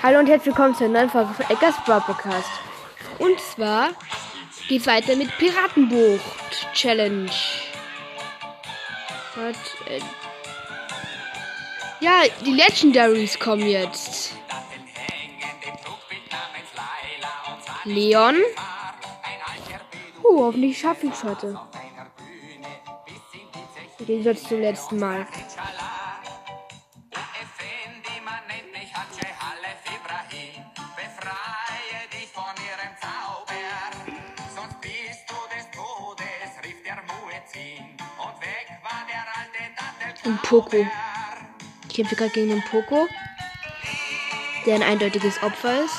Hallo und herzlich willkommen zu einer neuen Folge von Eckers Broadcast. Und zwar geht's weiter mit Piratenbucht Challenge. Und, äh, ja, die Legendaries kommen jetzt. Leon. Uh, hoffentlich schaffe ich es heute. Den Gegensatz zum letzten Mal. Poco. Ich kämpfe gerade gegen den Poco, der ein eindeutiges Opfer ist.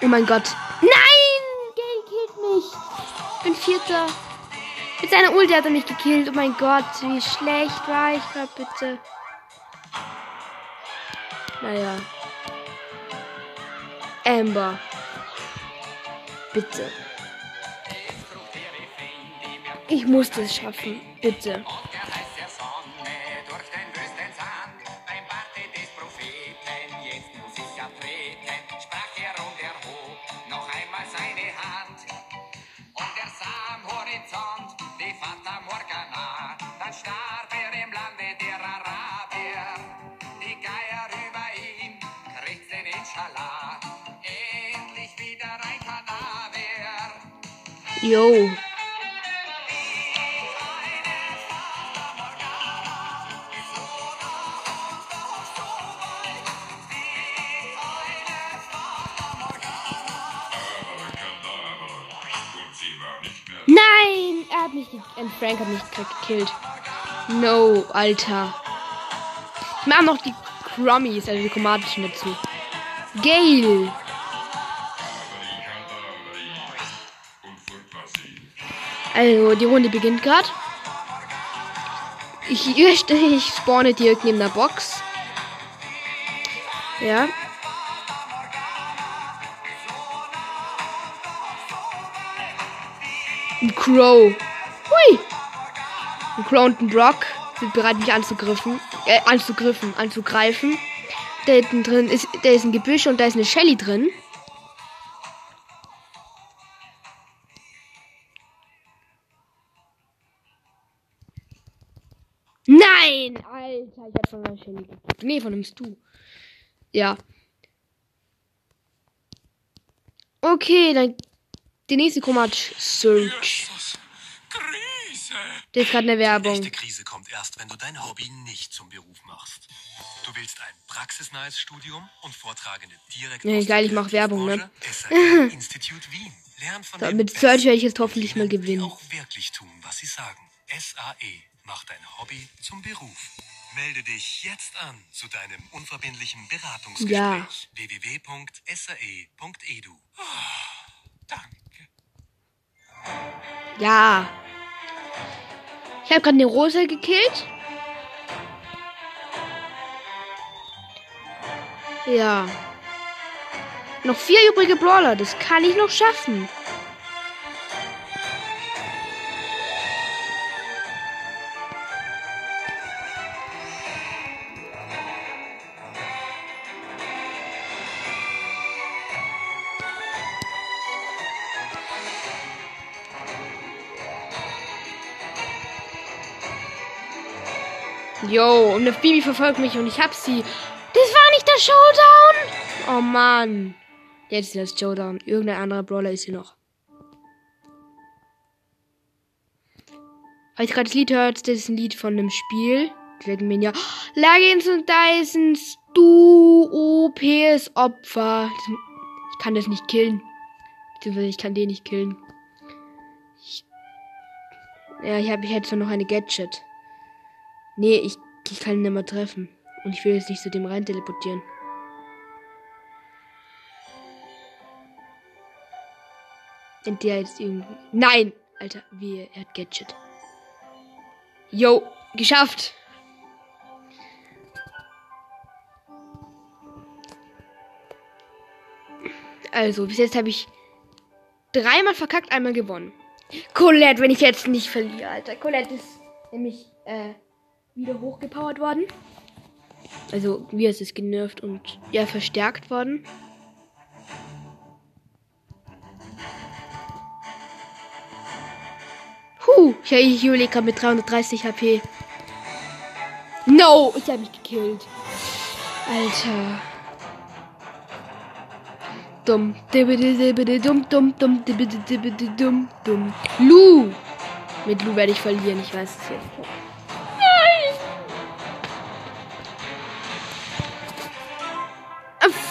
Oh mein Gott. Nein! Gale killt mich. Ich bin Vierter. Mit seiner Ulti hat er mich gekillt. Oh mein Gott, wie schlecht war ich gerade bitte. Naja. Amber. Bitte. Ich muss das schaffen. Bitte. Yo. Nein! Er hat mich gekillt. Frank hat mich gekillt. No, Alter. Ich mache noch die Crummies, also die chromatischen dazu. Gale. Also, die Runde beginnt gerade. Ich, ich, spawne direkt neben der Box. Ja. Ein Crow. Hui. Ein Crow und ein Brock sind bereit, mich anzugriffen. Äh, anzugriffen, anzugreifen. Da hinten drin ist, da ist ein Gebüsch und da ist eine Shelly drin. Nein! Alter, ich hab von einer Shelly gekriegt. Nee, von einem Stu. Ja. Okay, dann die nächste Komat Search. Das ist gerade eine Die Werbung. echte Krise kommt erst, wenn du dein Hobby nicht zum Beruf machst. Du willst ein praxisnahes Studium und Vortragende direkt Nee, geil, ich mach Werbung, ne? Institut Wien. Lern von den mit Search werde ich jetzt hoffentlich mal die gewinnen. auch wirklich tun, was sie sagen. SAE macht dein Hobby zum Beruf. Melde dich jetzt an zu deinem unverbindlichen Beratungsgespräch. Ja. www.sae.edu. Ah, danke. Ja. Ich habe gerade eine Rose gekillt. Ja. Noch vier übrige Brawler. Das kann ich noch schaffen. Yo, und eine Bibi verfolgt mich und ich hab sie. Das war nicht der Showdown! Oh Mann. Jetzt ist das Showdown. Irgendein anderer Brawler ist hier noch. Als ich gerade das Lied hört, das ist ein Lied von einem Spiel. Dragon Mania. Lagins und Dysons, du OPs Opfer. Das- Ich kann das nicht killen. Beziehungsweise ich kann den nicht killen. Ich, ja, ich habe ich hätte noch eine Gadget. Nee, ich, ich kann ihn nicht mehr treffen. Und ich will jetzt nicht zu dem rein teleportieren. Denn der jetzt irgendwie. Nein! Alter, wie er hat Gadget. Yo, geschafft! Also, bis jetzt habe ich dreimal verkackt, einmal gewonnen. Colette, wenn ich jetzt nicht verliere, Alter. Colette ist nämlich äh, wieder hochgepowert worden. Also, wie ist es genervt und ja, verstärkt worden. Huh, ich überlege gerade mit 330 HP. No, ich habe mich gekillt. Alter. Dumm. Dumm, dumm, dumm, dumm, dumm. Lu. Mit Lu werde ich verlieren, ich weiß es jetzt.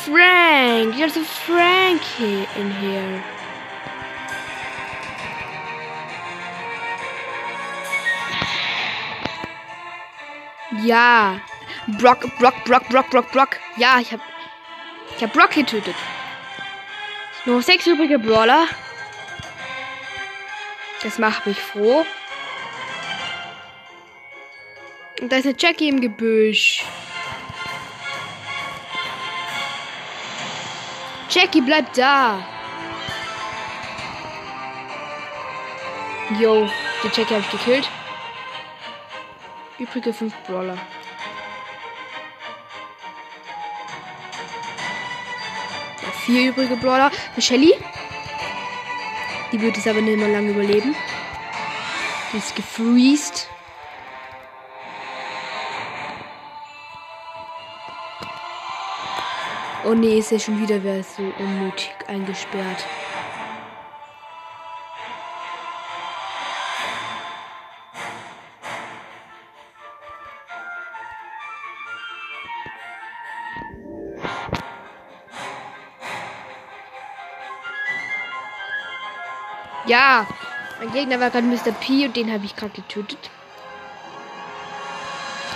Frank. There's a Frank here in here. Ja. Brock, Brock, Brock, Brock, Brock, Brock. Ja, ich hab. Ich hab Brock getötet. Nur sechs übrige Brawler. Das macht mich froh. Und da ist eine Jackie im Gebüsch. Jackie, bleib da. Yo, die Jackie habe ich gekillt. Übrige fünf Brawler. Ja, vier übrige Brawler. Eine Shelly. Die wird es aber nicht mehr lange überleben. Die ist gefreezed. Oh nee, ist ja schon wieder wer so unnötig eingesperrt. Ja, mein Gegner war gerade Mr. P und den habe ich gerade getötet.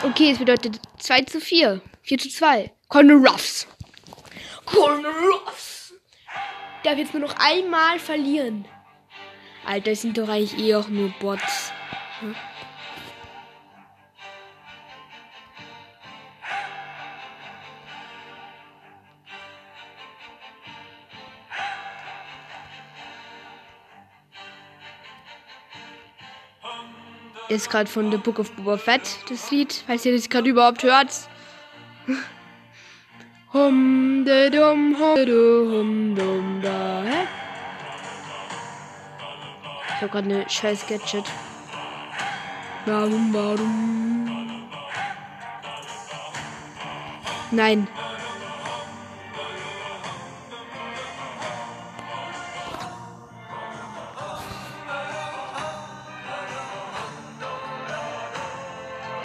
Okay, es bedeutet 2 zu 4. 4 zu 2. Colonel Ruffs. Colonel Ruffs. Darf jetzt nur noch einmal verlieren. Alter, sind doch eigentlich eh auch nur Bots. Ist gerade von The Book of Boba Fett, das Lied, falls ihr das gerade überhaupt hört. Hum de dum hum de hum dum da. Hä? Ich hab gerade eine scheiß Gadget. Warum, warum? Nein.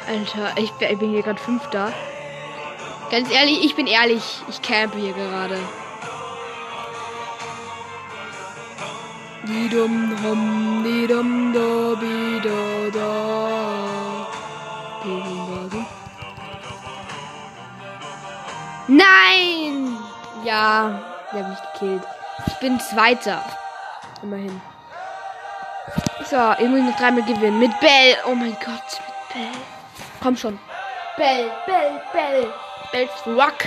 Alter, ich, bin hier gerade Fünfter. Ganz ehrlich, ich bin ehrlich, ich campe hier gerade. Die dum hum, die dum da, bi da da. Nein! Ja, der hat mich gekillt. Ich bin Zweiter. Immerhin. So, ich muss noch dreimal gewinnen. Mit Bell. Oh mein Gott, mit Bell. Komm schon. Bell, Bell, Bell. Bell's Rock.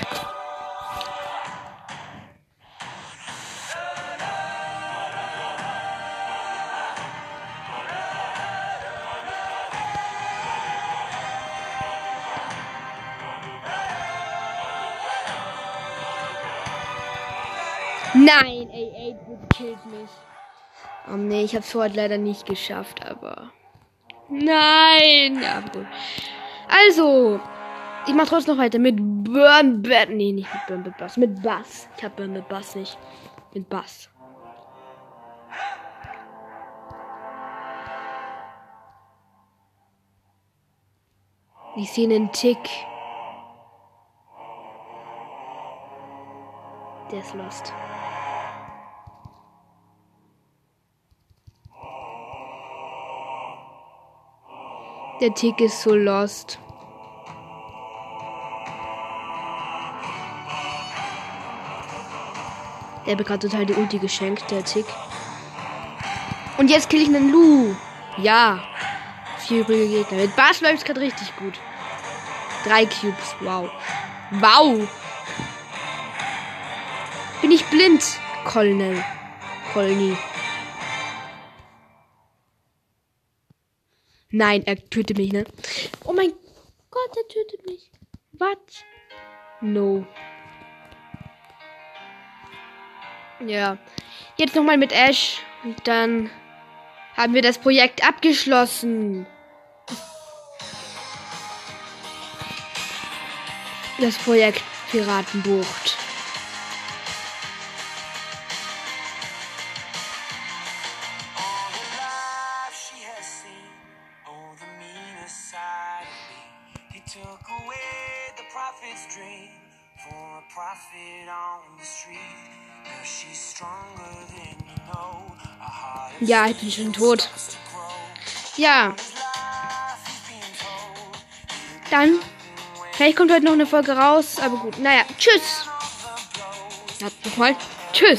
Nein, ey, 8 killt mich. Oh nee, ich hab's heute leider nicht geschafft, aber. Nein! Ja, gut. Also, ich mach trotzdem noch weiter mit Burn Bad. Nee, nicht mit Burn mit Bass. Mit Bass. Ich hab Burn mit Bass nicht. Mit Bass. Ich sehe einen Tick. Der ist lost. Der Tick ist so lost. Der hat total die Ulti geschenkt, der Tick. Und jetzt kill ich einen Lu. Ja. Vier übrige Gegner. Mit Bass läuft es gerade richtig gut. Drei Cubes. Wow. Wow. Bin ich blind? Colonel. Colony. Nein, er tötet mich, ne? Oh mein Gott, er tötet mich. Was? No. Ja. Jetzt nochmal mit Ash. Und dann haben wir das Projekt abgeschlossen. Das Projekt Piratenbucht. Took away the prophet's dream for a prophet on the street. Now she's stronger than you know. Ja, ich bin schon tot. Ja, dann. Vielleicht kommt heute noch eine Folge raus, aber gut. Naja, tschüss. Ja, nochmal. Tschüss.